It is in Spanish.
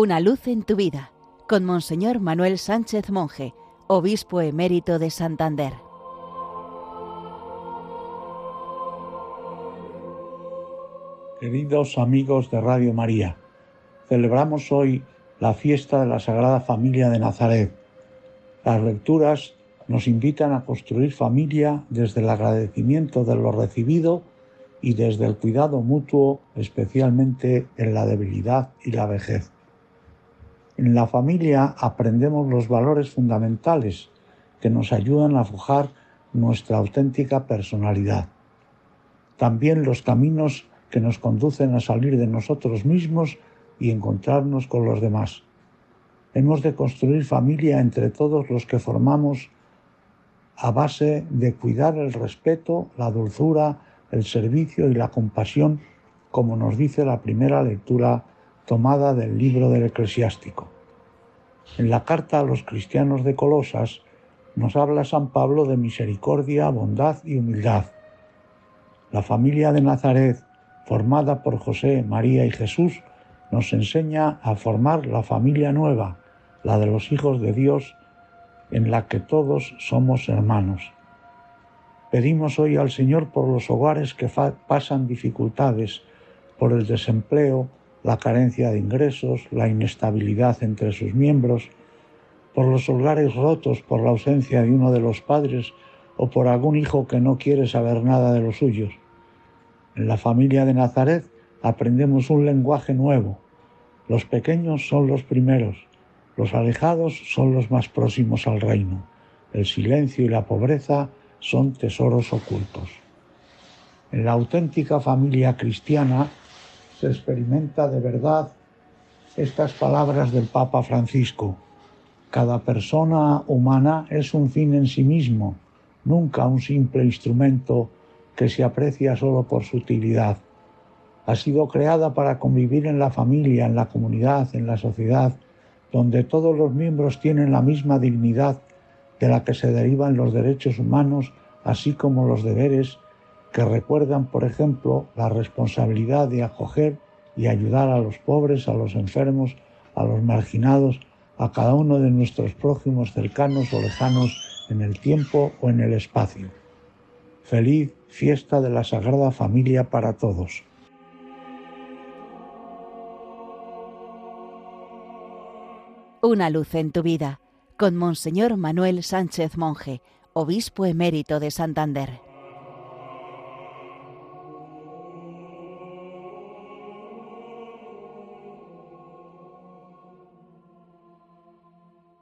Una luz en tu vida con Monseñor Manuel Sánchez Monje, obispo emérito de Santander. Queridos amigos de Radio María, celebramos hoy la fiesta de la Sagrada Familia de Nazaret. Las lecturas nos invitan a construir familia desde el agradecimiento de lo recibido y desde el cuidado mutuo, especialmente en la debilidad y la vejez. En la familia aprendemos los valores fundamentales que nos ayudan a forjar nuestra auténtica personalidad. También los caminos que nos conducen a salir de nosotros mismos y encontrarnos con los demás. Hemos de construir familia entre todos los que formamos a base de cuidar el respeto, la dulzura, el servicio y la compasión, como nos dice la primera lectura tomada del libro del eclesiástico. En la carta a los cristianos de Colosas nos habla San Pablo de misericordia, bondad y humildad. La familia de Nazaret, formada por José, María y Jesús, nos enseña a formar la familia nueva, la de los hijos de Dios, en la que todos somos hermanos. Pedimos hoy al Señor por los hogares que pasan dificultades, por el desempleo, la carencia de ingresos, la inestabilidad entre sus miembros, por los hogares rotos por la ausencia de uno de los padres o por algún hijo que no quiere saber nada de los suyos. En la familia de Nazaret aprendemos un lenguaje nuevo. Los pequeños son los primeros, los alejados son los más próximos al reino. El silencio y la pobreza son tesoros ocultos. En la auténtica familia cristiana se experimenta de verdad estas palabras del Papa Francisco. Cada persona humana es un fin en sí mismo, nunca un simple instrumento que se aprecia solo por su utilidad. Ha sido creada para convivir en la familia, en la comunidad, en la sociedad, donde todos los miembros tienen la misma dignidad de la que se derivan los derechos humanos, así como los deberes que recuerdan, por ejemplo, la responsabilidad de acoger y ayudar a los pobres, a los enfermos, a los marginados, a cada uno de nuestros prójimos cercanos o lejanos en el tiempo o en el espacio. Feliz fiesta de la Sagrada Familia para todos. Una luz en tu vida con Monseñor Manuel Sánchez Monje, obispo emérito de Santander.